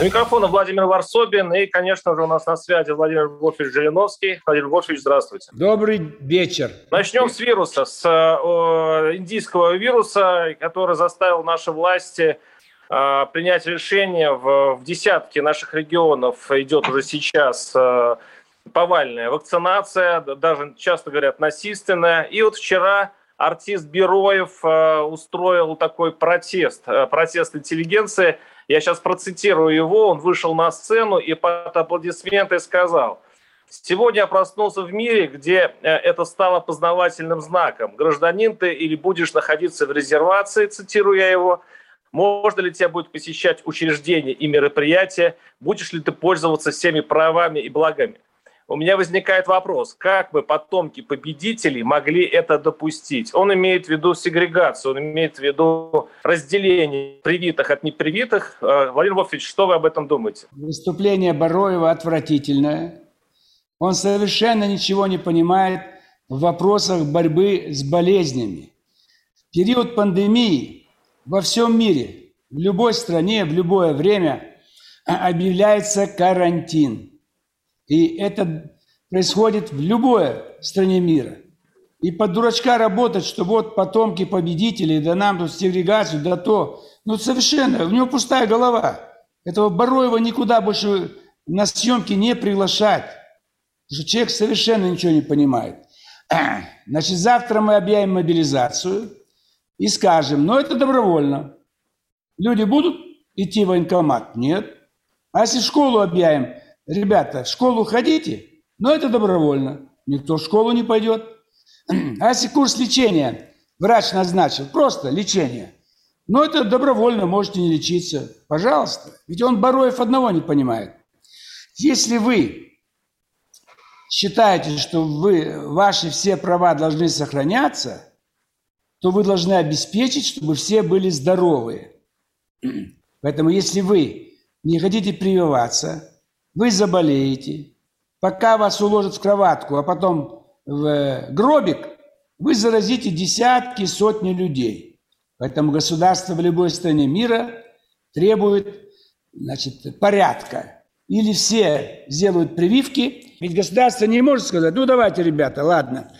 У микрофона Владимир Варсобин и, конечно же, у нас на связи Владимир Вольфович Жириновский. Владимир Вольфович, здравствуйте. Добрый вечер. Начнем с вируса, с э, индийского вируса, который заставил наши власти э, принять решение в, в десятке наших регионов. Идет уже сейчас э, повальная вакцинация, даже часто говорят насильственная. И вот вчера артист Бероев э, устроил такой протест, э, протест интеллигенции – я сейчас процитирую его. Он вышел на сцену и под аплодисменты сказал, «Сегодня я проснулся в мире, где э, это стало познавательным знаком. Гражданин ты или будешь находиться в резервации, цитирую я его, можно ли тебя будет посещать учреждения и мероприятия, будешь ли ты пользоваться всеми правами и благами у меня возникает вопрос, как бы потомки победителей могли это допустить? Он имеет в виду сегрегацию, он имеет в виду разделение привитых от непривитых. Э, Владимир Вольфович, что вы об этом думаете? Выступление Бароева отвратительное. Он совершенно ничего не понимает в вопросах борьбы с болезнями. В период пандемии во всем мире, в любой стране, в любое время объявляется карантин – и это происходит в любой стране мира. И под дурачка работать, что вот потомки победителей, да нам тут сегрегацию, да то. Ну, совершенно, у него пустая голова. Этого Бароева никуда больше на съемки не приглашать. Потому что человек совершенно ничего не понимает. Значит, завтра мы объявим мобилизацию и скажем, но это добровольно. Люди будут идти в военкомат? Нет. А если школу объявим, ребята, в школу ходите, но это добровольно. Никто в школу не пойдет. А если курс лечения врач назначил, просто лечение, но это добровольно, можете не лечиться. Пожалуйста. Ведь он Бароев одного не понимает. Если вы считаете, что вы, ваши все права должны сохраняться, то вы должны обеспечить, чтобы все были здоровые. Поэтому если вы не хотите прививаться, вы заболеете, пока вас уложат в кроватку, а потом в э, гробик, вы заразите десятки, сотни людей. Поэтому государство в любой стране мира требует значит, порядка. Или все сделают прививки, ведь государство не может сказать, ну давайте, ребята, ладно,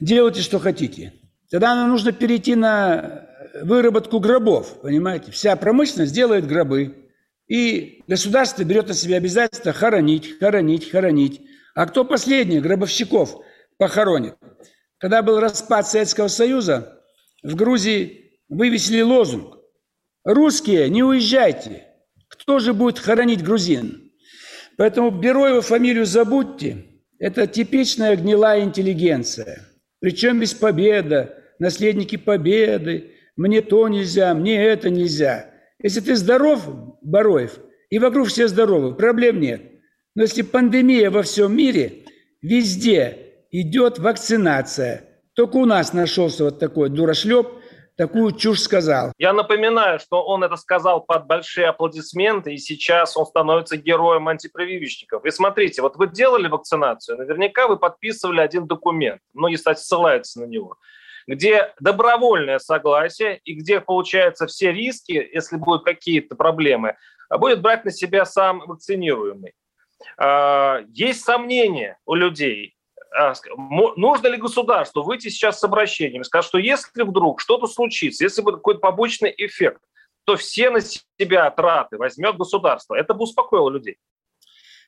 делайте, что хотите. Тогда нам нужно перейти на выработку гробов, понимаете? Вся промышленность делает гробы. И государство берет на себя обязательство хоронить, хоронить, хоронить. А кто последний гробовщиков похоронит? Когда был распад Советского Союза, в Грузии вывесили лозунг «Русские, не уезжайте! Кто же будет хоронить грузин?» Поэтому Бероева фамилию забудьте. Это типичная гнилая интеллигенция. Причем без победа, наследники победы, мне то нельзя, мне это нельзя – если ты здоров, Бароев, и вокруг все здоровы, проблем нет. Но если пандемия во всем мире, везде идет вакцинация. Только у нас нашелся вот такой дурашлеп, такую чушь сказал. Я напоминаю, что он это сказал под большие аплодисменты, и сейчас он становится героем антипрививочников. И смотрите, вот вы делали вакцинацию, наверняка вы подписывали один документ, многие, кстати, ссылаются на него – где добровольное согласие и где, получается, все риски, если будут какие-то проблемы, будет брать на себя сам вакцинируемый. А, есть сомнения у людей, а, нужно ли государству выйти сейчас с обращением сказать, что если вдруг что-то случится, если будет какой-то побочный эффект, то все на себя траты возьмет государство. Это бы успокоило людей.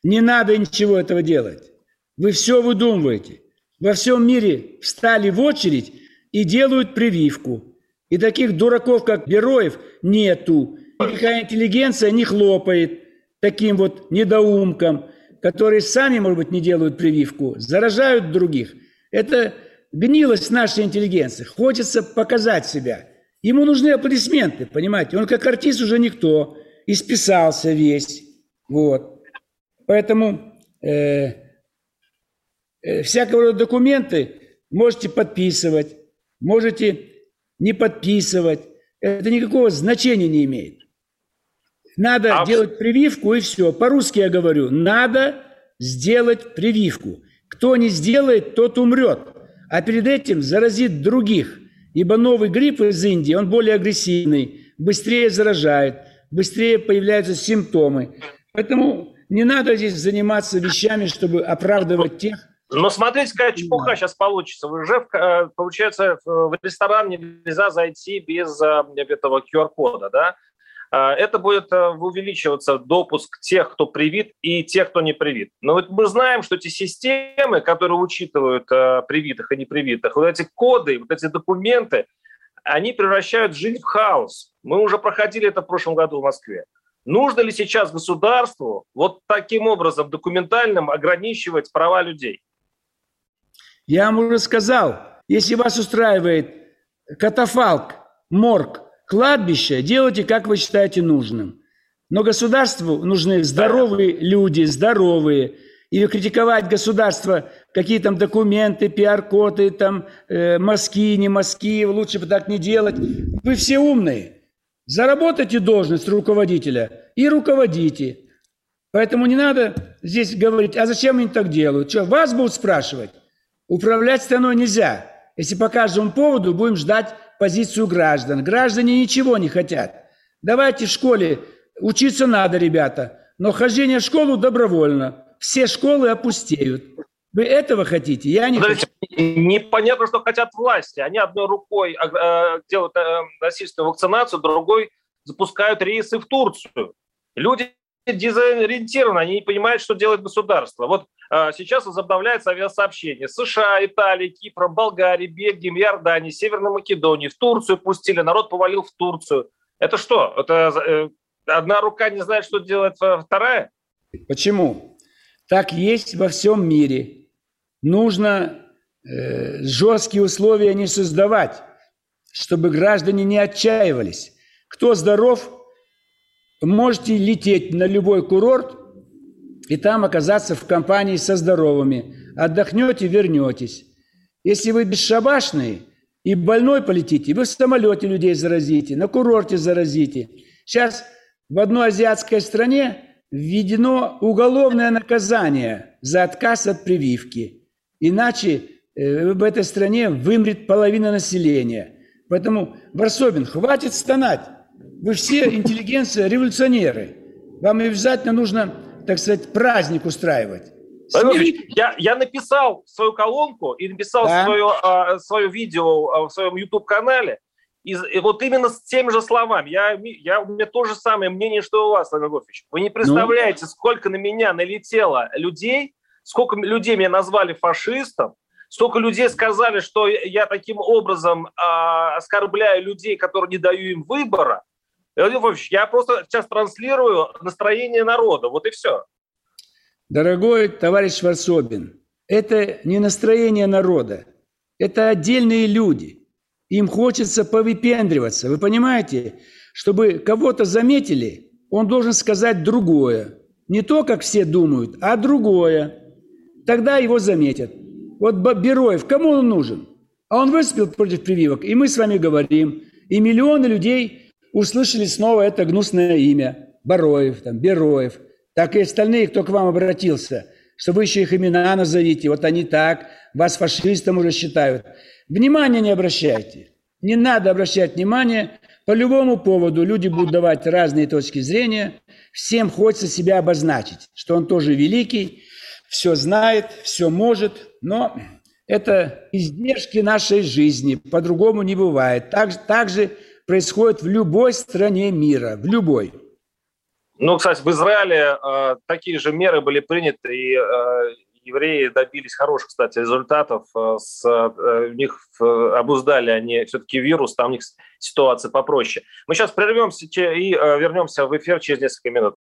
Не надо ничего этого делать. Вы все выдумываете. Во всем мире встали в очередь и делают прививку. И таких дураков, как Героев, нету. Никакая интеллигенция не хлопает таким вот недоумкам, которые сами, может быть, не делают прививку, заражают других. Это гнилость нашей интеллигенции. Хочется показать себя. Ему нужны аплодисменты, понимаете? Он как артист уже никто. Исписался весь. Вот. Поэтому э, э, всякого рода документы можете подписывать, можете не подписывать. Это никакого значения не имеет. Надо а... делать прививку и все. По-русски я говорю. Надо сделать прививку. Кто не сделает, тот умрет. А перед этим заразит других. Ибо новый грипп из Индии, он более агрессивный, быстрее заражает, быстрее появляются симптомы. Поэтому не надо здесь заниматься вещами, чтобы оправдывать тех, но смотрите, какая чепуха сейчас получится. Уже, э, получается, в ресторан нельзя зайти без э, этого QR-кода, да? Это будет э, увеличиваться допуск тех, кто привит, и тех, кто не привит. Но вот мы знаем, что эти системы, которые учитывают э, привитых и непривитых, вот эти коды, вот эти документы, они превращают жизнь в хаос. Мы уже проходили это в прошлом году в Москве. Нужно ли сейчас государству вот таким образом документальным ограничивать права людей? Я вам уже сказал, если вас устраивает катафалк, морг, Кладбище делайте, как вы считаете нужным. Но государству нужны здоровые люди, здоровые. И критиковать государство, какие там документы, пиар-коды, там э, мазки, не мазки, лучше бы так не делать. Вы все умные. Заработайте должность руководителя и руководите. Поэтому не надо здесь говорить, а зачем они так делают? Что, вас будут спрашивать? Управлять страной нельзя. Если по каждому поводу будем ждать позицию граждан. Граждане ничего не хотят. Давайте в школе учиться надо, ребята, но хождение в школу добровольно. Все школы опустеют. Вы этого хотите? Я не Подождите, хочу. Непонятно, что хотят власти. Они одной рукой э, делают э, насильственную вакцинацию, другой запускают рейсы в Турцию. Люди дезориентированы, они не понимают, что делает государство. Вот сейчас возобновляется авиасообщение. США, Италии, Кипра, Болгарии, Бельгии, Иордании, Северной Македонии. В Турцию пустили, народ повалил в Турцию. Это что? Это э, одна рука не знает, что делает вторая? Почему? Так есть во всем мире. Нужно э, жесткие условия не создавать, чтобы граждане не отчаивались. Кто здоров, можете лететь на любой курорт и там оказаться в компании со здоровыми. Отдохнете, вернетесь. Если вы бесшабашный и больной полетите, вы в самолете людей заразите, на курорте заразите. Сейчас в одной азиатской стране введено уголовное наказание за отказ от прививки. Иначе э, в этой стране вымрет половина населения. Поэтому, Варсобин, хватит стонать. Вы все интеллигенция, революционеры. Вам обязательно нужно, так сказать, праздник устраивать. Я, я написал свою колонку и написал да. свое, а, свое видео а, в своем YouTube-канале. И, и вот именно с теми же словами. Я, я, у меня то же самое мнение, что у вас, Владимир Гофович. Вы не представляете, ну? сколько на меня налетело людей, сколько людей меня назвали фашистом, Столько людей сказали, что я таким образом э, оскорбляю людей, которые не даю им выбора. Я просто сейчас транслирую настроение народа. Вот и все. Дорогой товарищ Варсобин, это не настроение народа. Это отдельные люди. Им хочется повыпендриваться. Вы понимаете? Чтобы кого-то заметили, он должен сказать другое. Не то, как все думают, а другое. Тогда его заметят. Вот Бероев, кому он нужен? А он выступил против прививок, и мы с вами говорим. И миллионы людей услышали снова это гнусное имя. Бароев, там, Бероев. Так и остальные, кто к вам обратился, что вы еще их имена назовите. Вот они так, вас фашистом уже считают. Внимания не обращайте. Не надо обращать внимание. По любому поводу люди будут давать разные точки зрения. Всем хочется себя обозначить, что он тоже великий, все знает, все может, но это издержки нашей жизни, по-другому не бывает. Так, так же происходит в любой стране мира, в любой. Ну, кстати, в Израиле э, такие же меры были приняты, и э, евреи добились хороших, кстати, результатов. Э, с, э, у них э, обуздали они все-таки вирус, там у них ситуация попроще. Мы сейчас прервемся и э, вернемся в эфир через несколько минут.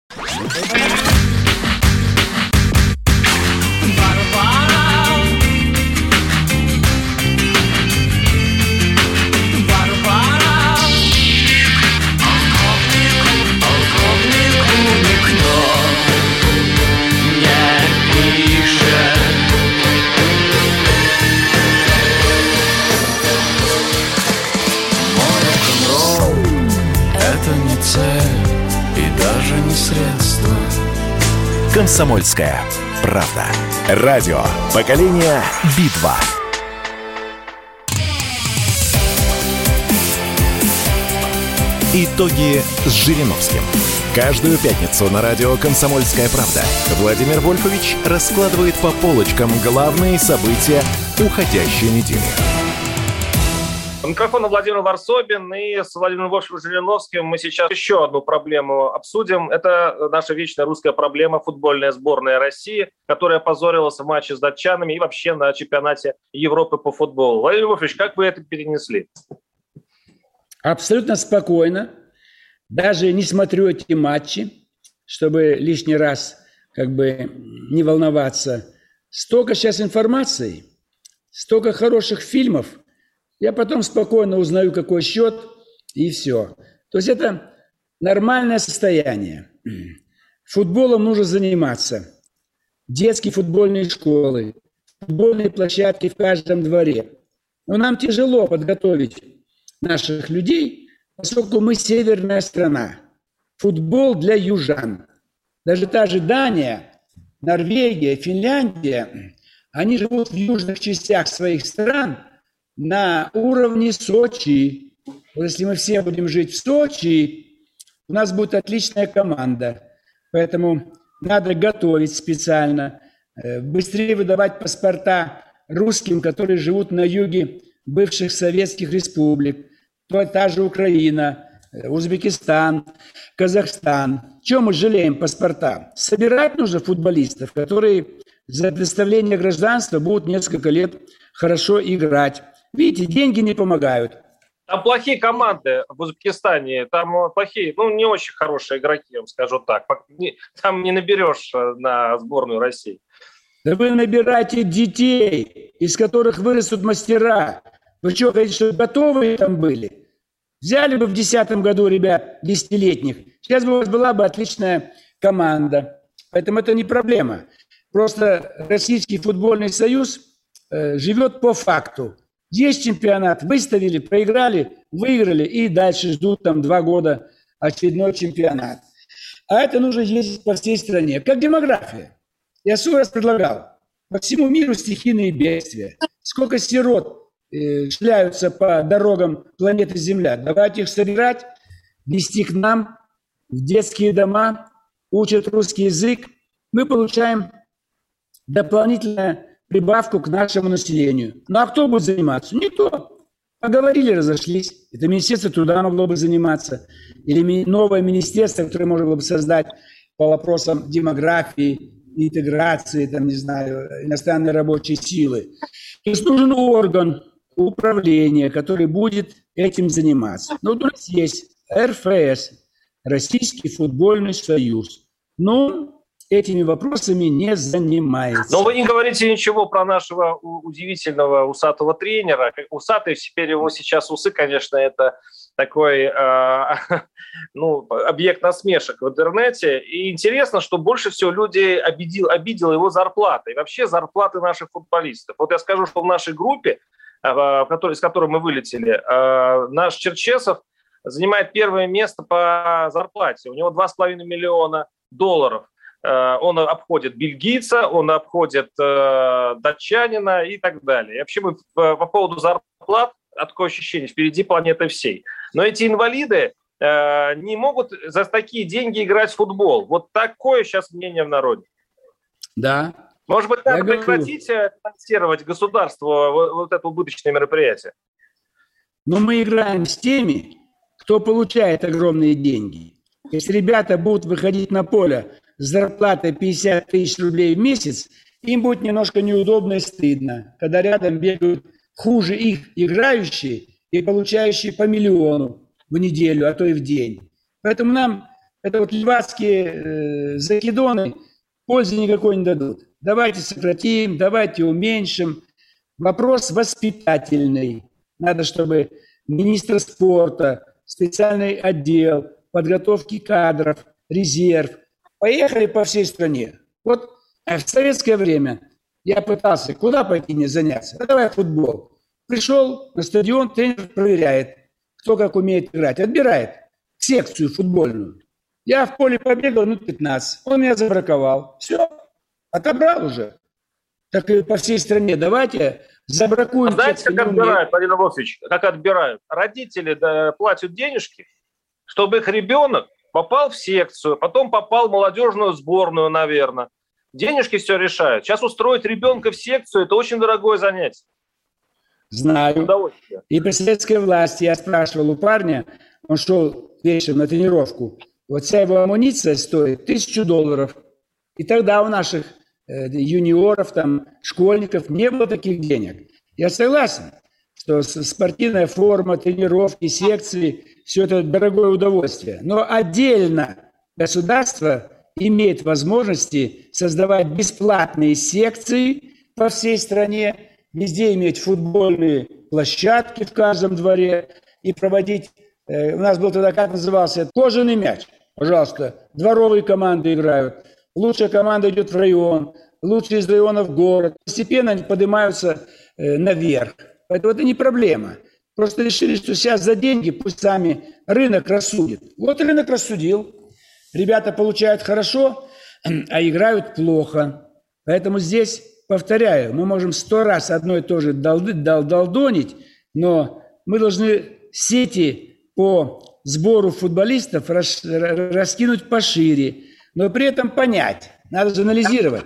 Комсомольская правда. Радио. Поколение Битва. Итоги с Жириновским. Каждую пятницу на радио «Комсомольская правда» Владимир Вольфович раскладывает по полочкам главные события уходящей недели. У микрофона Владимир Варсобин и с Владимиром Вольфовичем Жириновским мы сейчас еще одну проблему обсудим. Это наша вечная русская проблема футбольная сборная России, которая позорилась в матче с датчанами и вообще на чемпионате Европы по футболу. Владимир Вольфович, как вы это перенесли? абсолютно спокойно, даже не смотрю эти матчи, чтобы лишний раз как бы не волноваться. Столько сейчас информации, столько хороших фильмов. Я потом спокойно узнаю, какой счет, и все. То есть это нормальное состояние. Футболом нужно заниматься. Детские футбольные школы, футбольные площадки в каждом дворе. Но нам тяжело подготовить наших людей, поскольку мы северная страна. Футбол для южан. Даже та же Дания, Норвегия, Финляндия, они живут в южных частях своих стран на уровне Сочи. Если мы все будем жить в Сочи, у нас будет отличная команда. Поэтому надо готовить специально, э, быстрее выдавать паспорта русским, которые живут на юге бывших советских республик, то та же Украина, э, Узбекистан, Казахстан. Чем мы жалеем паспорта? Собирать нужно футболистов, которые за представление гражданства будут несколько лет хорошо играть. Видите, деньги не помогают. Там плохие команды в Узбекистане, там плохие, ну, не очень хорошие игроки, я вам скажу так. Там не наберешь э, на сборную России. Да вы набираете детей, из которых вырастут мастера. Вы что, хотите, чтобы готовые там были? Взяли бы в 2010 году ребят десятилетних, сейчас бы у вас была бы отличная команда. Поэтому это не проблема. Просто Российский футбольный союз э, живет по факту. Есть чемпионат, выставили, проиграли, выиграли и дальше ждут там два года очередной чемпионат. А это нужно ездить по всей стране, как демография. Я свой раз предлагал. По всему миру стихийные бедствия. Сколько сирот Э, шляются по дорогам планеты Земля. Давайте их собирать, вести к нам в детские дома, учат русский язык. Мы получаем дополнительную прибавку к нашему населению. Ну а кто будет заниматься? Никто. Поговорили, разошлись. Это Министерство труда могло бы заниматься. Или новое министерство, которое можно было бы создать по вопросам демографии, интеграции, там, не знаю, иностранной рабочей силы. То есть нужен орган, управление, которое будет этим заниматься. Но у нас есть РФС, Российский футбольный союз. Но этими вопросами не занимается. Но вы не говорите ничего про нашего удивительного усатого тренера. Усатый, теперь его сейчас усы, конечно, это такой э, ну, объект насмешек в интернете. И интересно, что больше всего людей обидел, обидела его зарплата. И вообще зарплаты наших футболистов. Вот я скажу, что в нашей группе Э, который, с которым мы вылетели, э, наш Черчесов занимает первое место по зарплате. У него 2,5 миллиона долларов. Э, он обходит бельгийца, он обходит датчанина и так далее. И вообще мы по поводу зарплат, такое ощущение, впереди планеты всей. Но эти инвалиды не могут за такие деньги играть в футбол. Вот такое сейчас мнение в народе. Да, может быть, надо прекратить финансировать государство вот, вот это убыточное мероприятие? Но мы играем с теми, кто получает огромные деньги. Если ребята будут выходить на поле с зарплатой 50 тысяч рублей в месяц, им будет немножко неудобно и стыдно, когда рядом бегают хуже их играющие и получающие по миллиону в неделю, а то и в день. Поэтому нам это вот львацкие э, закидоны пользы никакой не дадут давайте сократим, давайте уменьшим. Вопрос воспитательный. Надо, чтобы министр спорта, специальный отдел, подготовки кадров, резерв, поехали по всей стране. Вот в советское время я пытался, куда пойти не заняться? Да давай футбол. Пришел на стадион, тренер проверяет, кто как умеет играть, отбирает секцию футбольную. Я в поле побегал минут 15. Он меня забраковал. Все, отобрал уже. Так и по всей стране. Давайте забракуем. А знаете, как отбирают, Владимир Владимирович, как отбирают? Родители да, платят денежки, чтобы их ребенок попал в секцию, потом попал в молодежную сборную, наверное. Денежки все решают. Сейчас устроить ребенка в секцию – это очень дорогое занятие. Знаю. И при советской власти я спрашивал у парня, он шел вечером на тренировку, вот вся его амуниция стоит тысячу долларов. И тогда у наших э, юниоров, там, школьников не было таких денег. Я согласен, что спортивная форма, тренировки, секции – все это дорогое удовольствие. Но отдельно государство имеет возможности создавать бесплатные секции по всей стране, везде иметь футбольные площадки в каждом дворе и проводить... Э, у нас был тогда, как назывался, кожаный мяч. Пожалуйста, дворовые команды играют. Лучшая команда идет в район, лучшие из района в город. Постепенно они поднимаются э, наверх. Поэтому это не проблема. Просто решили, что сейчас за деньги пусть сами рынок рассудит. Вот рынок рассудил. Ребята получают хорошо, а играют плохо. Поэтому здесь, повторяю, мы можем сто раз одно и то же дол дол долдонить, но мы должны сети по сбору футболистов рас раскинуть пошире, но при этом понять, надо же анализировать,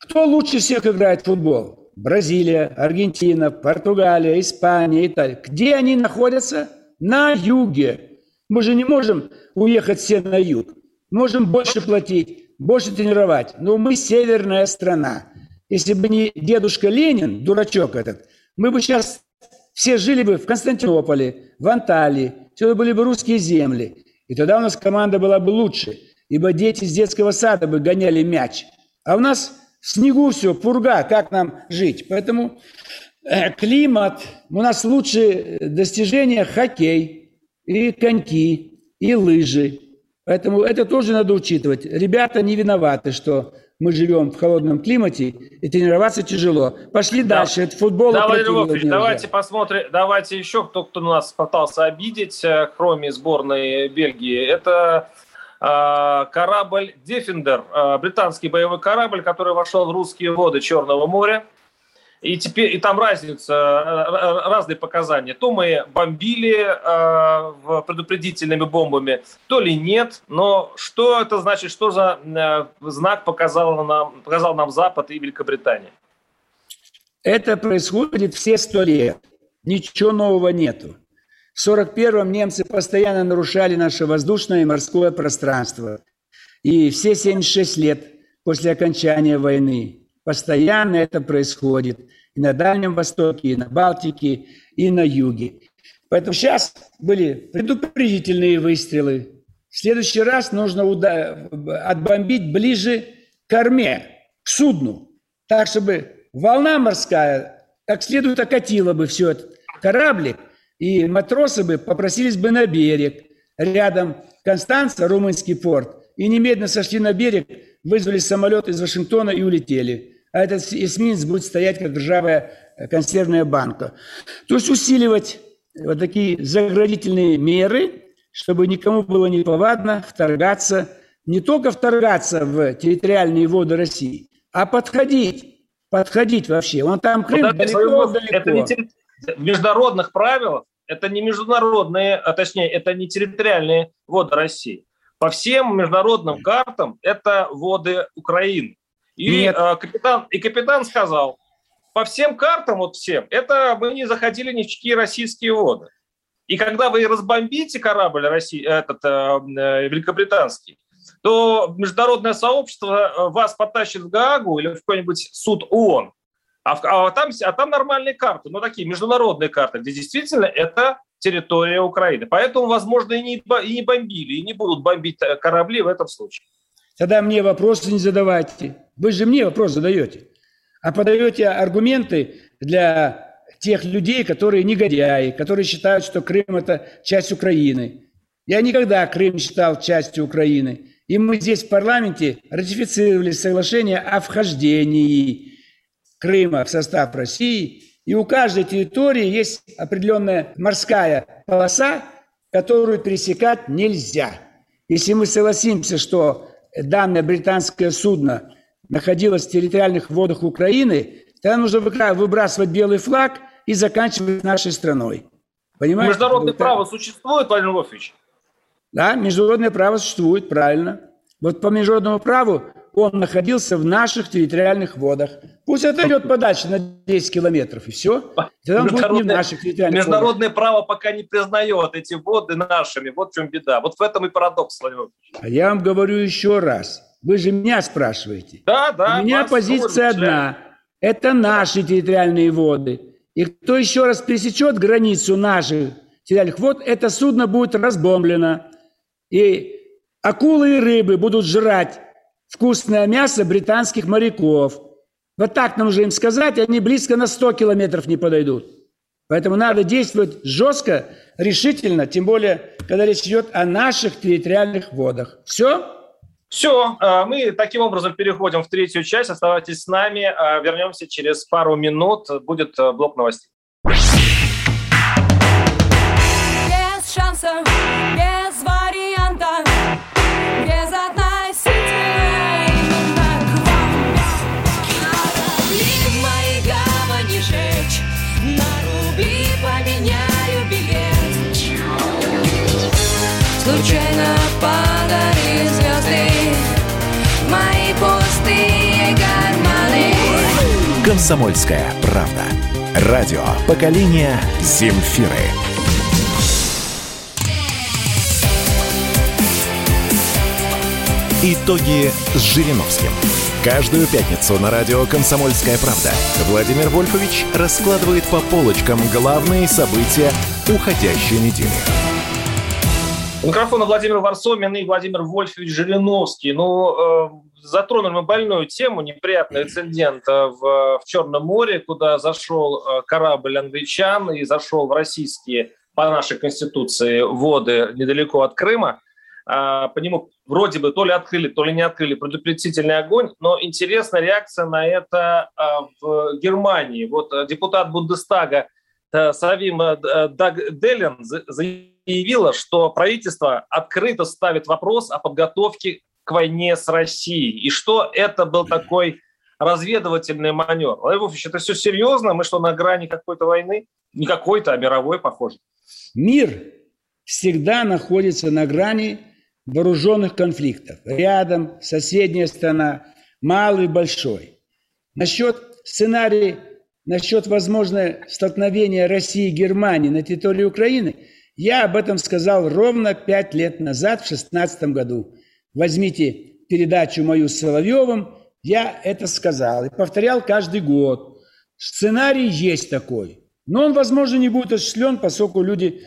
кто лучше всех играет в футбол. Бразилия, Аргентина, Португалия, Испания, Италия. Где они находятся? На юге. Мы же не можем уехать все на юг. Можем больше платить, больше тренировать. Но мы северная страна. Если бы не дедушка Ленин, дурачок этот, мы бы сейчас все жили бы в Константинополе, в Анталии, все были бы русские земли. И тогда у нас команда была бы лучше, ибо дети с детского сада бы гоняли мяч. А у нас в снегу все, пурга, как нам жить? Поэтому э, климат, у нас лучшие достижения хоккей, и коньки, и лыжи. Поэтому это тоже надо учитывать. Ребята не виноваты, что мы живем в холодном климате, и тренироваться тяжело. Пошли да. дальше. Это футбол. Да, Валерий Львович, давайте посмотрим, давайте еще кто, кто нас пытался обидеть, э, кроме сборной Бельгии. Это корабль Defender, а, британский боевой корабль, который вошел в русские воды Черного моря. И теперь и там разница, а, разные показания. То мы бомбили предупредительными бомбами, то ли нет. Но что это значит, что за знак показал нам, показал нам Запад и Великобритания? Это происходит все сто лет. Ничего нового нету. В 1941-м немцы постоянно нарушали наше воздушное и морское пространство. И все 76 лет после окончания войны постоянно это происходит. И на Дальнем Востоке, и на Балтике, и на Юге. Поэтому сейчас были предупредительные выстрелы. В следующий раз нужно отбомбить ближе к корме, к судну, так, чтобы волна морская как следует окатила бы все этот кораблик, и матросы бы попросились бы на берег. Рядом Констанца, румынский порт, и немедленно сошли на берег, вызвали самолет из Вашингтона и улетели. А этот эсминец будет стоять, как ржавая э, консервная банка. То есть усиливать вот такие заградительные меры, чтобы никому было неповадно вторгаться, не только вторгаться в территориальные воды России, а подходить, подходить вообще. Он там Крым вот далеко, далеко. Это не, в международных правилах это не международные, а точнее, это не территориальные воды России. По всем международным картам это воды Украины. И, Нет. Э, капитан, и капитан сказал, по всем картам, вот всем, это мы не заходили ни в чьи российские воды. И когда вы разбомбите корабль России, этот, э, э великобританский, то международное сообщество э, вас потащит в Гаагу или в какой-нибудь суд ООН. А, а, там, а там нормальные карты, ну такие международные карты, где действительно это территория Украины. Поэтому, возможно, и не, и не бомбили, и не будут бомбить э, корабли в этом случае. Тогда мне вопросы не задавайте. Вы же мне вопрос задаете. А подаете аргументы для тех людей, которые негодяи, которые считают, что Крым – это часть Украины. Я никогда Крым считал частью Украины. И мы здесь в парламенте ратифицировали соглашение о вхождении Крыма в состав России, и у каждой территории есть определенная морская полоса, которую пересекать нельзя. Если мы согласимся, что данное британское судно находилось в территориальных водах Украины, тогда нужно выбрасывать белый флаг и заканчивать нашей страной. Понимаете? Международное вот право существует, Владимир Вольфович? Да, международное право существует, правильно. Вот по международному праву он находился в наших территориальных водах. Пусть отойдет подальше на 10 километров, и все. Тогда он будет не в наших территориальных Международное водах. право пока не признает эти воды нашими. Вот в чем беда. Вот в этом и парадокс, Владимир А я вам говорю еще раз. Вы же меня спрашиваете. Да, да. У меня позиция одна. Это наши территориальные воды. И кто еще раз пересечет границу наших территориальных вод, это судно будет разбомблено. И акулы и рыбы будут жрать вкусное мясо британских моряков. Вот так нам уже им сказать, они близко на 100 километров не подойдут. Поэтому надо действовать жестко, решительно, тем более, когда речь идет о наших территориальных водах. Все? Все, а, мы таким образом переходим в третью часть. Оставайтесь с нами. А, вернемся через пару минут. Будет а, блок новостей. Без шансов, без Комсомольская правда. Радио поколения Земфиры. Итоги с Жириновским. Каждую пятницу на радио «Комсомольская правда» Владимир Вольфович раскладывает по полочкам главные события уходящей недели. У микрофона Владимир Варсомин и Владимир Вольфович Жириновский. Ну, э, затронули мы больную тему, неприятный инцидент э, в, в Черном море, куда зашел э, корабль англичан и зашел в российские, по нашей конституции, воды недалеко от Крыма. Э, по нему вроде бы то ли открыли, то ли не открыли предупредительный огонь, но интересная реакция на это э, в Германии. Вот депутат Бундестага Савим э, Даг Делен заявил, заявила, что правительство открыто ставит вопрос о подготовке к войне с Россией. И что это был такой разведывательный маневр. Владимир это все серьезно? Мы что, на грани какой-то войны? Не какой-то, а мировой, похоже. Мир всегда находится на грани вооруженных конфликтов. Рядом, соседняя страна, малый, большой. Насчет сценария, насчет возможного столкновения России и Германии на территории Украины – я об этом сказал ровно пять лет назад, в шестнадцатом году. Возьмите передачу мою с Соловьевым, я это сказал и повторял каждый год. Сценарий есть такой, но он, возможно, не будет осуществлен, поскольку люди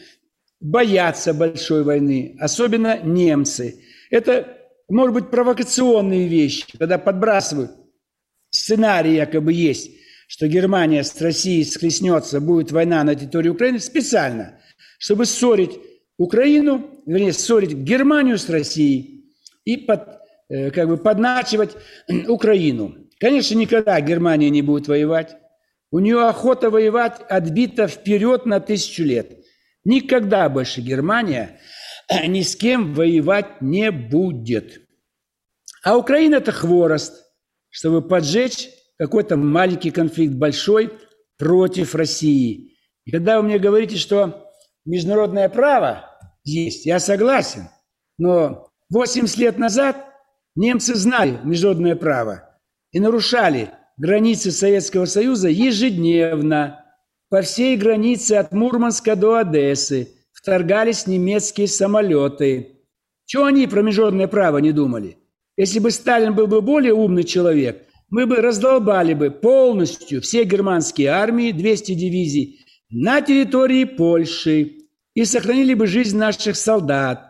боятся большой войны, особенно немцы. Это, может быть, провокационные вещи, когда подбрасывают сценарий якобы есть, что Германия с Россией схлестнется, будет война на территории Украины специально – чтобы ссорить Украину, вернее, ссорить Германию с Россией и под, э, как бы подначивать Украину. Конечно, никогда Германия не будет воевать. У нее охота воевать отбита вперед на тысячу лет. Никогда больше Германия ни с кем воевать не будет. А Украина – это хворост, чтобы поджечь какой-то маленький конфликт большой против России. И когда вы мне говорите, что международное право есть, я согласен. Но 80 лет назад немцы знали международное право и нарушали границы Советского Союза ежедневно. По всей границе от Мурманска до Одессы вторгались немецкие самолеты. Чего они про международное право не думали? Если бы Сталин был бы более умный человек, мы бы раздолбали бы полностью все германские армии, 200 дивизий, на территории Польши и сохранили бы жизнь наших солдат.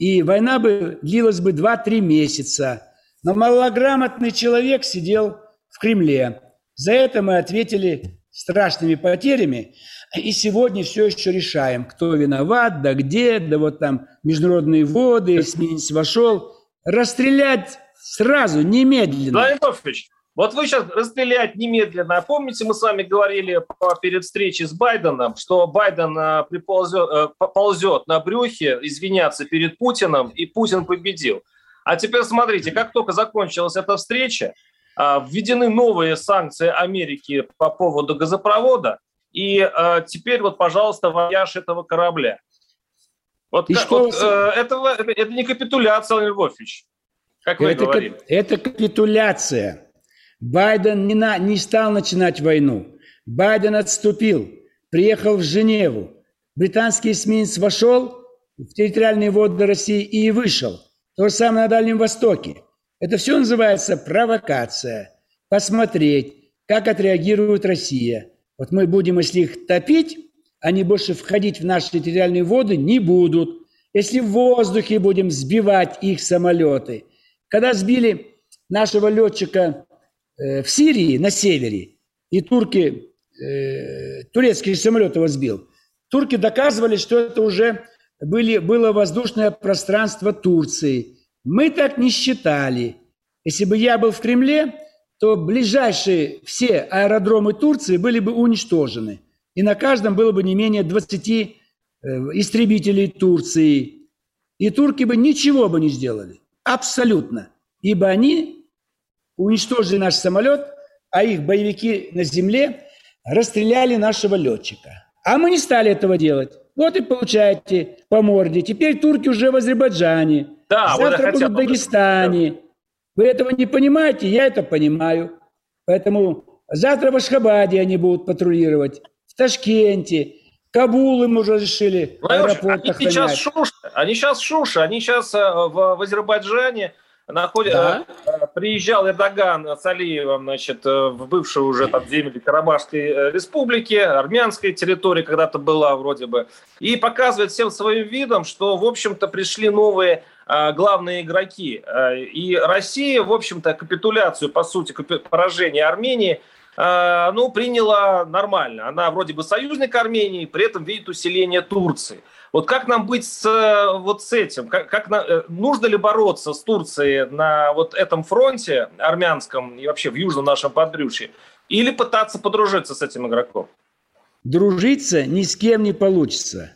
И война бы длилась бы 2-3 месяца. Но малограмотный человек сидел в Кремле. За это мы ответили страшными потерями. И сегодня все еще решаем, кто виноват, да где, да вот там международные воды, эсминец вошел. Расстрелять сразу, немедленно. Владимир Вот вы сейчас расстрелять немедленно. А помните, мы с вами говорили перед встречей с Байденом, что Байден э, приползет, э, ползет на брюхе извиняться перед Путиным, и Путин победил. А теперь смотрите, как только закончилась эта встреча, а, введены новые санкции Америки по поводу газопровода, и теперь вот, пожалуйста, вояж этого корабля. Вот, и как, что... вот э, это, это не капитуляция, Владимир Львович, как вы это, говорили. Это капитуляция. Байден не, на, не стал начинать войну. Байден отступил, приехал в Женеву. Британский эсминец вошел в территориальные воды России и вышел. То же самое на Дальнем Востоке. Это все называется провокация. Посмотреть, как отреагирует Россия. Вот мы будем, если их топить, они больше входить в наши территориальные воды не будут. Если в воздухе будем сбивать их самолеты. Когда сбили нашего летчика в Сирии, на севере, и турки, э, турецкий самолет его сбил, турки доказывали, что это уже были, было воздушное пространство Турции. Мы так не считали. Если бы я был в Кремле, то ближайшие все аэродромы Турции были бы уничтожены. И на каждом было бы не менее 20 э, истребителей Турции. И турки бы ничего бы не сделали. Абсолютно. Ибо они уничтожили наш самолет, а их боевики на земле расстреляли нашего летчика. А мы не стали этого делать. Вот и получаете по морде. Теперь турки уже в Азербайджане. Да, Завтра будут в Дагестане. Вы этого не понимаете, я это понимаю. Поэтому завтра в Ашхабаде они будут патрулировать, в Ташкенте, Кабул им уже решили аэропорт они охранять. сейчас шуша, они сейчас шуша, они сейчас э, в, в Азербайджане находят, да. Э, приезжал Эрдоган с Алиевым, значит, э, в бывшую уже там земли Карабахской республики, армянской территории когда-то была вроде бы, и показывает всем своим видом, что, в общем-то, пришли новые главные игроки. И Россия, в общем-то, капитуляцию, по сути, поражение Армении, ну, приняла нормально. Она вроде бы союзник Армении, при этом видит усиление Турции. Вот как нам быть с, вот с этим? Как, как на, э, нужно ли бороться с Турцией на вот этом фронте армянском и вообще в южном нашем подбрюшье? Или пытаться подружиться с этим игроком? Дружиться ни с кем не получится.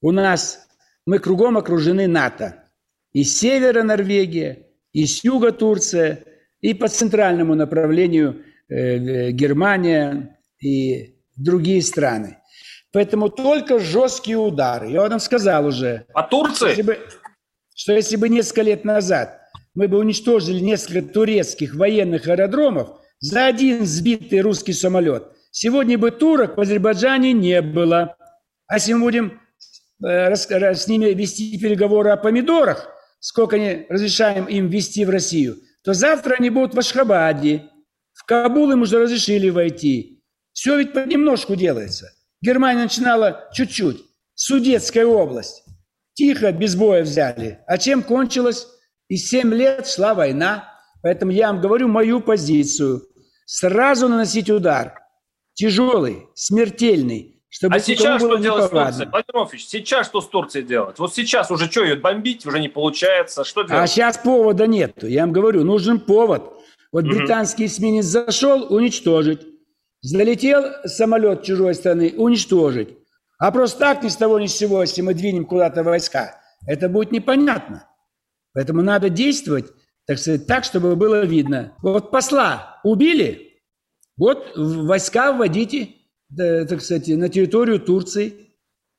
У нас мы кругом окружены НАТО и с севера Норвегия, и с юга Турция, и по центральному направлению э, э, Германия и другие страны. Поэтому только жесткие удары. Я вам сказал уже. А Турции? Если бы, что если бы несколько лет назад мы бы уничтожили несколько турецких военных аэродромов за один сбитый русский самолет, сегодня бы турок в Азербайджане не было. А если мы будем э, с ними вести переговоры о помидорах, сколько они разрешаем им ввести в Россию, то завтра они будут в Ашхабаде. В Кабул им уже разрешили войти. Все ведь понемножку делается. Германия начинала чуть-чуть. Судетская область. Тихо, без боя взяли. А чем кончилось? И семь лет шла война. Поэтому я вам говорю мою позицию. Сразу наносить удар. Тяжелый, смертельный, чтобы а сейчас что делать с Турцией? Владимир сейчас что с Турцией делать? Вот сейчас уже что, ее бомбить уже не получается? Что делать? А сейчас повода нет. Я вам говорю, нужен повод. Вот угу. британский эсминец зашел, уничтожить. Залетел самолет чужой страны, уничтожить. А просто так ни с того ни с сего, если мы двинем куда-то войска, это будет непонятно. Поэтому надо действовать, так сказать, так, чтобы было видно. Вот посла убили, вот войска вводите так сказать, на территорию Турции,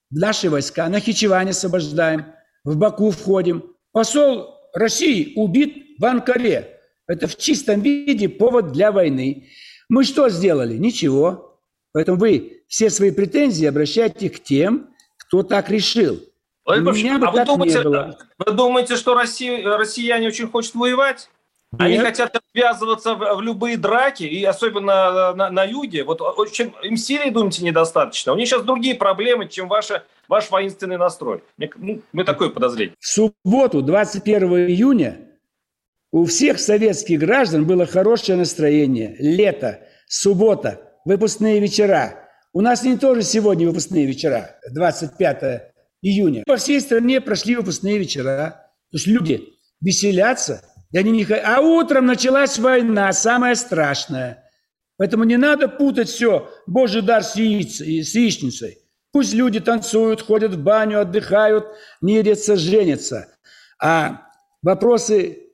наши войска, на Хичеване освобождаем, в Баку входим. Посол России убит в Анкаре. Это в чистом виде повод для войны. Мы что сделали? Ничего. Поэтому вы все свои претензии обращайте к тем, кто так решил. Меня бы а так вы, думаете, не было. вы думаете, что Россия, россияне очень хотят воевать? Они хотят ввязываться в, в любые драки, и особенно на, на юге. Вот очень, им Сирии, думаете, недостаточно. У них сейчас другие проблемы, чем ваша, ваш воинственный настрой. Мне, ну, мне такое подозрение. В субботу, 21 июня, у всех советских граждан было хорошее настроение. Лето, суббота, выпускные вечера. У нас не тоже сегодня выпускные вечера, 25 июня. По всей стране прошли выпускные вечера. То есть люди веселятся – И они не... А утром началась война, самая страшная. Поэтому не надо путать все, Божий дар с, яиц, с яичницей. Пусть люди танцуют, ходят в баню, отдыхают, мирятся, женятся. А вопросы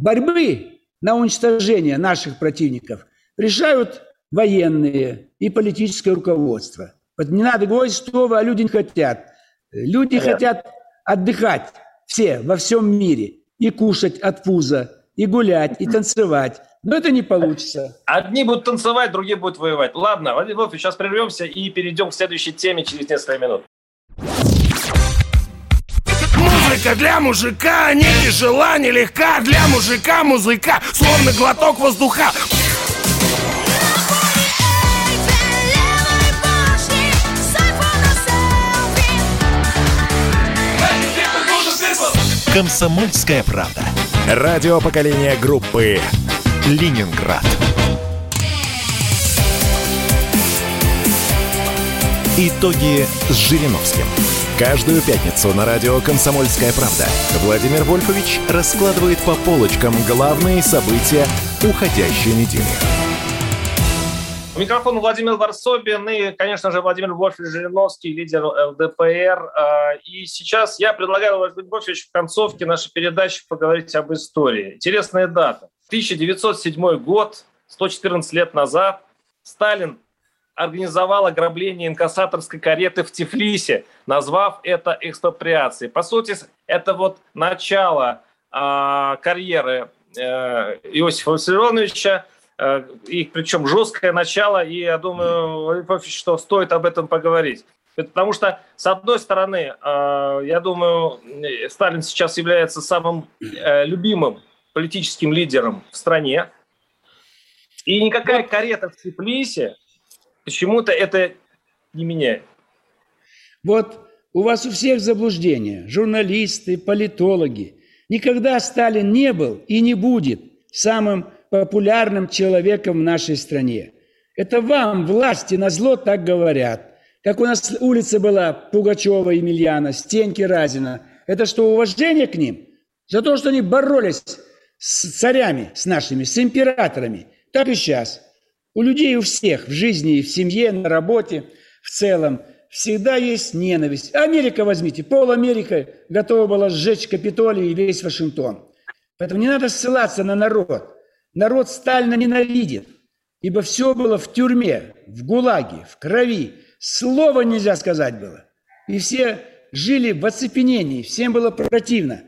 борьбы на уничтожение наших противников решают военные и политическое руководство. Вот не надо говорить, что вы, а люди не хотят. Люди Понятно. хотят отдыхать все во всем мире и кушать от пуза, и гулять, и танцевать. Но это не получится. Одни будут танцевать, другие будут воевать. Ладно, Владимир Вольфович, сейчас прервемся и перейдем к следующей теме через несколько минут. Музыка для мужика не тяжела, не легка Для мужика музыка, словно глоток воздуха «Комсомольская правда». Радио поколения группы «Ленинград». Итоги с Жириновским. Каждую пятницу на радио «Комсомольская правда» Владимир Вольфович раскладывает по полочкам главные события уходящей недели. Микрофон Владимир Варсобин и, конечно же, Владимир Вольфович Жириновский, лидер ЛДПР. А, и сейчас я предлагаю, Владимир Вольфович, в концовке нашей передачи поговорить об истории. Интересная дата. 1907 год, 114 лет назад, Сталин организовал ограбление инкассаторской кареты в Тифлисе, назвав это экспроприацией. По сути, это вот начало э, карьеры э, Иосифа Виссарионовича, Э, и причем жесткое начало, и я думаю, что стоит об этом поговорить. Потому что, с одной стороны, э, я думаю, Сталин сейчас является самым э, любимым политическим лидером в стране, и никакая карета в Тбилиси почему-то это не меняет. Вот у вас у всех заблуждения, журналисты, политологи. Никогда Сталин не был и не будет самым популярным человеком в нашей стране. Это вам, власти, на зло так говорят. Как у нас улица была Пугачева, Емельяна, Стеньки, Разина. Это что, уважение к ним? За то, что они боролись с царями, с нашими, с императорами. Так и сейчас. У людей, у всех, в жизни, в семье, на работе, в целом, всегда есть ненависть. Америка возьмите, пол Америка готова была сжечь Капитолий и весь Вашингтон. Поэтому не надо ссылаться на народ. Народ Сталина ненавидит, ибо все было в тюрьме, в ГУЛАГе, в крови. Слова нельзя сказать было. И все жили в оцепенении, всем было противно.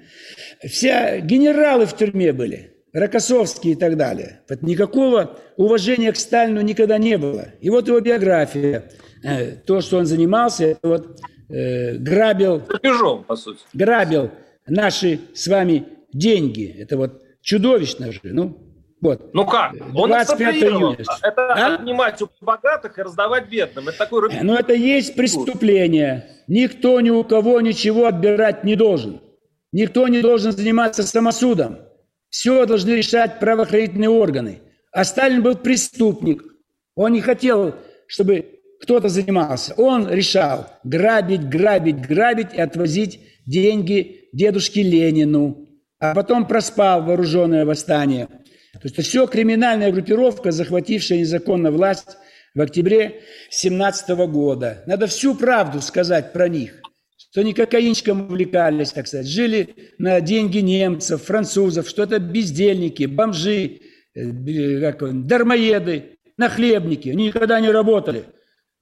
Все генералы в тюрьме были, Рокоссовский и так далее. Вот никакого уважения к Сталину никогда не было. И вот его биография, э, то, что он занимался, вот э, грабил... Рубежом, по сути. Грабил наши с вами деньги. Это вот чудовищно же. Ну, вот. Ну как? Он экспроприировал. Это а? отнимать у богатых и раздавать бедным. Это такой рубеж. Но это есть преступление. Никто ни у кого ничего отбирать не должен. Никто не должен заниматься самосудом. Все должны решать правоохранительные органы. А Сталин был преступник. Он не хотел, чтобы кто-то занимался. Он решал грабить, грабить, грабить и отвозить деньги дедушке Ленину. А потом проспал вооруженное восстание – то есть это все криминальная группировка, захватившая незаконно власть в октябре 17 года. Надо всю правду сказать про них, что они кокаинчиком увлекались, так сказать, жили на деньги немцев, французов, что это бездельники, бомжи, э, как, дармоеды, нахлебники. Они никогда не работали.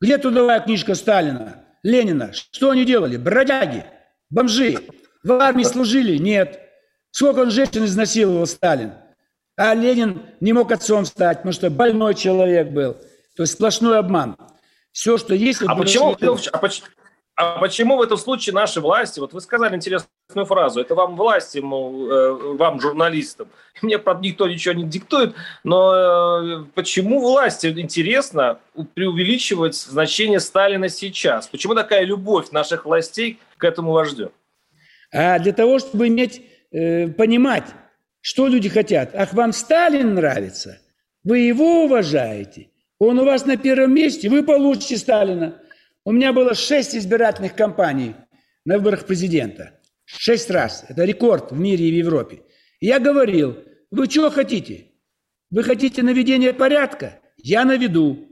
Где трудовая книжка Сталина, Ленина? Что они делали? Бродяги, бомжи. В армии служили? Нет. Сколько он женщин изнасиловал Сталин? А Ленин не мог отцом стать, потому что больной человек был. То есть сплошной обман. Все, что есть... А почему, а, почему, а почему в этом случае наши власти, вот вы сказали интересную фразу, это вам власти, мол, э, вам, журналистам, мне, правда, никто ничего не диктует, но э, почему власти интересно преувеличивать значение Сталина сейчас? Почему такая любовь наших властей к этому вождю? А для того, чтобы иметь, э, понимать, что люди хотят? Ах, вам Сталин нравится? Вы его уважаете? Он у вас на первом месте, вы получите Сталина. У меня было шесть избирательных кампаний на выборах президента. Шесть раз. Это рекорд в мире и в Европе. Я говорил, вы чего хотите? Вы хотите наведения порядка? Я наведу.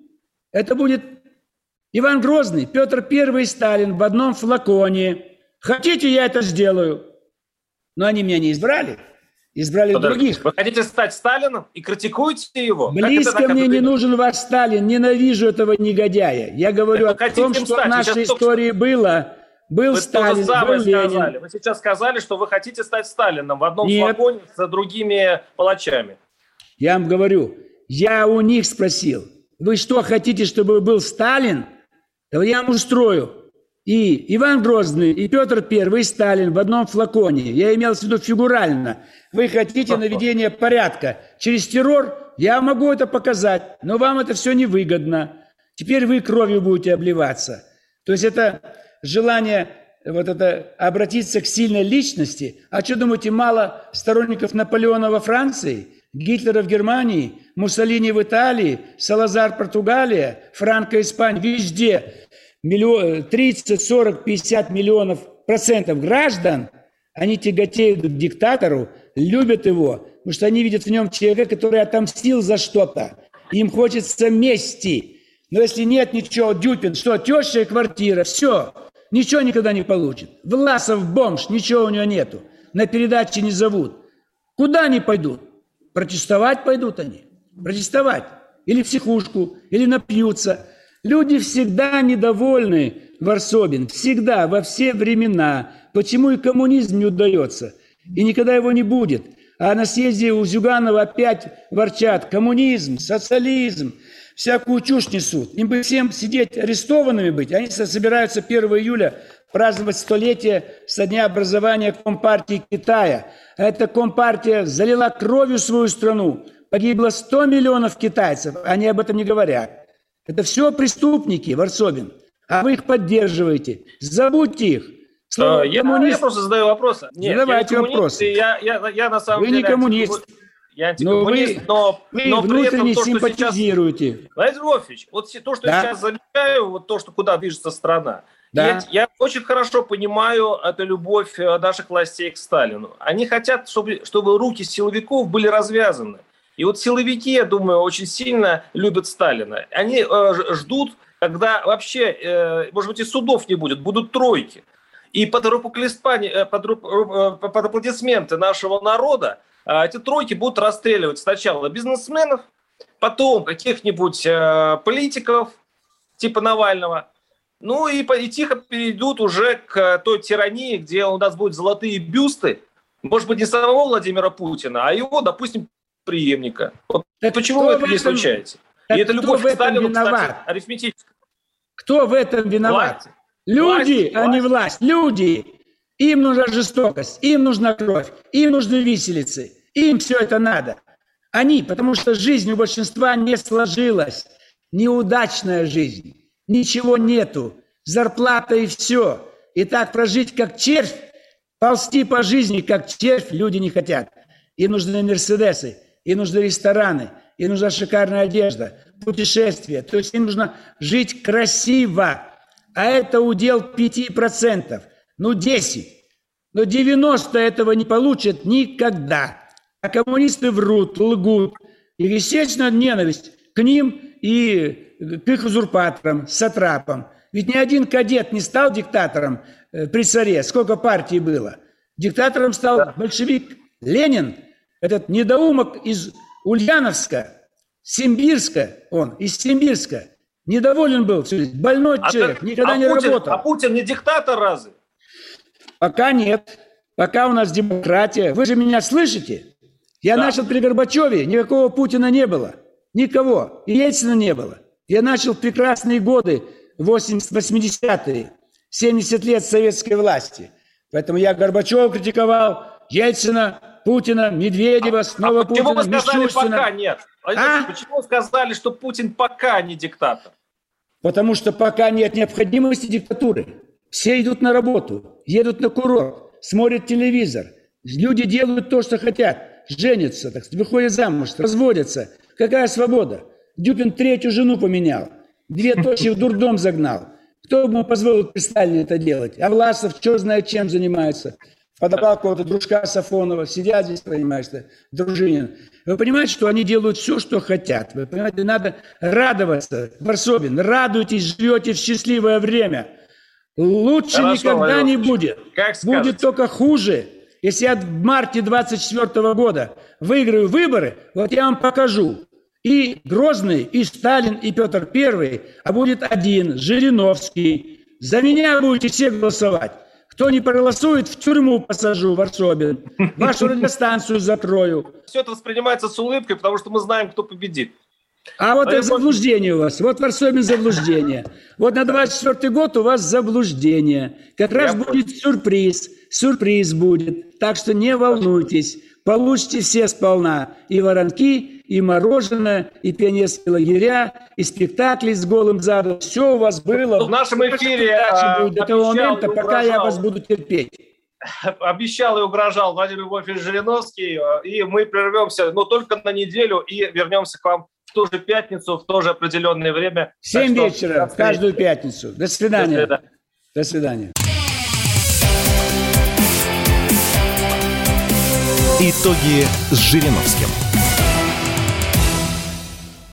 Это будет Иван Грозный, Петр I и Сталин в одном флаконе. Хотите, я это сделаю. Но они меня не избрали. Избрали Подожди, других. Вы хотите стать Сталином и критикуете его? Близко мне не нужен ваш Сталин. Ненавижу этого негодяя. Я говорю Так о том, что в стать. Вы нашей сейчас только истории было. Был Вы то Сталин, же самое был Ленин. сказали. Вы сейчас сказали, что вы хотите стать Сталином в одном Нет. флаконе с другими палачами. Я вам говорю, я у них спросил, вы что, хотите, чтобы был Сталин? Да я вам устрою. И Иван Грозный, и Петр Первый, и Сталин в одном флаконе. Я имел в виду фигурально. Вы хотите наведения порядка. Через террор я могу это показать, но вам это все невыгодно. Теперь вы кровью будете обливаться. То есть это желание вот это обратиться к сильной личности. А что думаете, мало сторонников Наполеона во Франции, Гитлера в Германии, Муссолини в Италии, Салазар Португалия, Франко Испания, везде миллион, 30, 40, 50 миллионов процентов граждан, они тяготеют к диктатору, любят его, потому что они видят в нем человека, который отомстил за что-то. Им хочется мести. Но если нет ничего, Дюпин, что, теща и квартира, все, ничего никогда не получит. Власов бомж, ничего у него нету. На передаче не зовут. Куда они пойдут? Протестовать пойдут они. Протестовать. Или в психушку, или напьются. Люди всегда недовольны, Варсобин, всегда, во все времена. Почему и коммунизм не удается? И никогда его не будет. А на съезде у Зюганова опять ворчат. Коммунизм, социализм, всякую чушь несут. Им бы всем сидеть арестованными быть. Они со- собираются 1 июля праздновать столетие со дня образования Компартии Китая. Эта Компартия залила кровью свою страну. Погибло 100 миллионов китайцев. Они об этом не говорят. Это все преступники, Варсобин. А вы их поддерживаете. Забудьте их. Слово Э, Я, «коммунист» я просто задаю вопросы. Нет, Задавайте я не вопросы. Я, я, я на самом Вы деле не коммунист. Я Но антикоммунист, вы, но, вы но при этом то, что сейчас... симпатизируете. Владимир Львович, вот то, что Да. я сейчас замечаю, вот то, что куда движется страна, Да. я, я очень хорошо понимаю эту любовь э, наших властей к Сталину. Они хотят, чтобы, чтобы руки силовиков были развязаны. И вот силовики, я думаю, очень сильно любят Сталина. Они э, ждут, когда вообще, э, может быть, и судов не будет, будут тройки. И под э, под, под аплодисменты нашего народа эти тройки будут расстреливать сначала бизнесменов, потом каких-нибудь политиков типа Навального, ну и, и тихо перейдут уже к той тирании, где у нас будут золотые бюсты, может быть, не самого Владимира Путина, а его, допустим, преемника. Вот Так почему вы это не этом- случаете? так и это любовь к Сталину, кстати, виноват? арифметическая. Кто в этом виноват? Власти. Люди, Власти, а не власть. Люди. Им нужна жестокость, им нужна кровь, им нужны виселицы, им все это надо. Они, потому что жизнь у большинства не сложилась. Неудачная жизнь. Ничего нету. Зарплата и все. И так прожить как червь, ползти по жизни как червь люди не хотят. Им нужны мерседесы, им нужны рестораны, им нужна шикарная одежда, путешествия. То есть им нужно жить красиво. А это удел 5%. Ну, 10. Но 90 этого не получат никогда. А коммунисты врут, лгут. И, естественно, ненависть к ним и к их узурпаторам, сатрапам. Ведь ни один кадет не стал диктатором э, при царе. Сколько партий было? Диктатором стал большевик Ленин, этот недоумок из Ульяновска, Симбирска, он из Симбирска. Недоволен был, больной А человек, так- никогда а не Путин, работал. А Путин не диктатор разве? Пока нет. Пока у нас демократия. Вы же меня слышите? Я Да. начал при Горбачеве, никакого Путина не было. Никого. И Ельцина не было. Я начал прекрасные годы, 80 80-е, 70 лет советской власти. Поэтому я Горбачева критиковал, Ельцина, Путина, Медведева, снова а почему Путина, вы сказали Мишустина. пока нет? А? Почему вы сказали, что Путин пока не диктатор? Потому что пока нет необходимости диктатуры. Все идут на работу, едут на курорт, смотрят телевизор. Люди делают то, что хотят. Женятся, так выходят замуж, разводятся. Какая свобода? Дюпин третью жену поменял. Две точки в дурдом загнал. Кто бы ему позволил при Сталине это делать? А Власов, что знает, чем занимается. Подобрал какого-то дружка Сафонова, сидят здесь, понимаешь, Дружинин. Вы понимаете, что они делают все, что хотят. Вы понимаете, надо радоваться. Варсобин, радуйтесь, живете в счастливое время. Лучше Хорошо, никогда не будет. Как будет только хуже. Если я в марте 24 года выиграю выборы, вот я вам покажу. И Грозный, и Сталин, и Петр Первый, а будет один, Жириновский. За меня будете все голосовать. Кто не проголосует, в тюрьму посажу, Варсобин. Вашу радиостанцию закрою. Все это воспринимается с улыбкой, потому что мы знаем, кто победит. А вот это заблуждение у вас. Вот Варсобин заблуждение. Вот на 24 год у вас заблуждение. Как раз Я будет сюрприз. Сюрприз будет. Так что не волнуйтесь. Получите все сполна. И воронки, и мороженое, и пионерские лагеря, и спектакли с голым задом. Все у вас было. В нашем эфире а, будет до того момента, пока я вас буду терпеть. Обещал и угрожал Владимир Львович Жириновский, э, и мы прервемся, но только на неделю, и вернемся к вам в ту же пятницу, в то же определенное время. В 7 вечера, в каждую пятницу. До свидания. До свидания. До свидания. Итоги с Жириновским.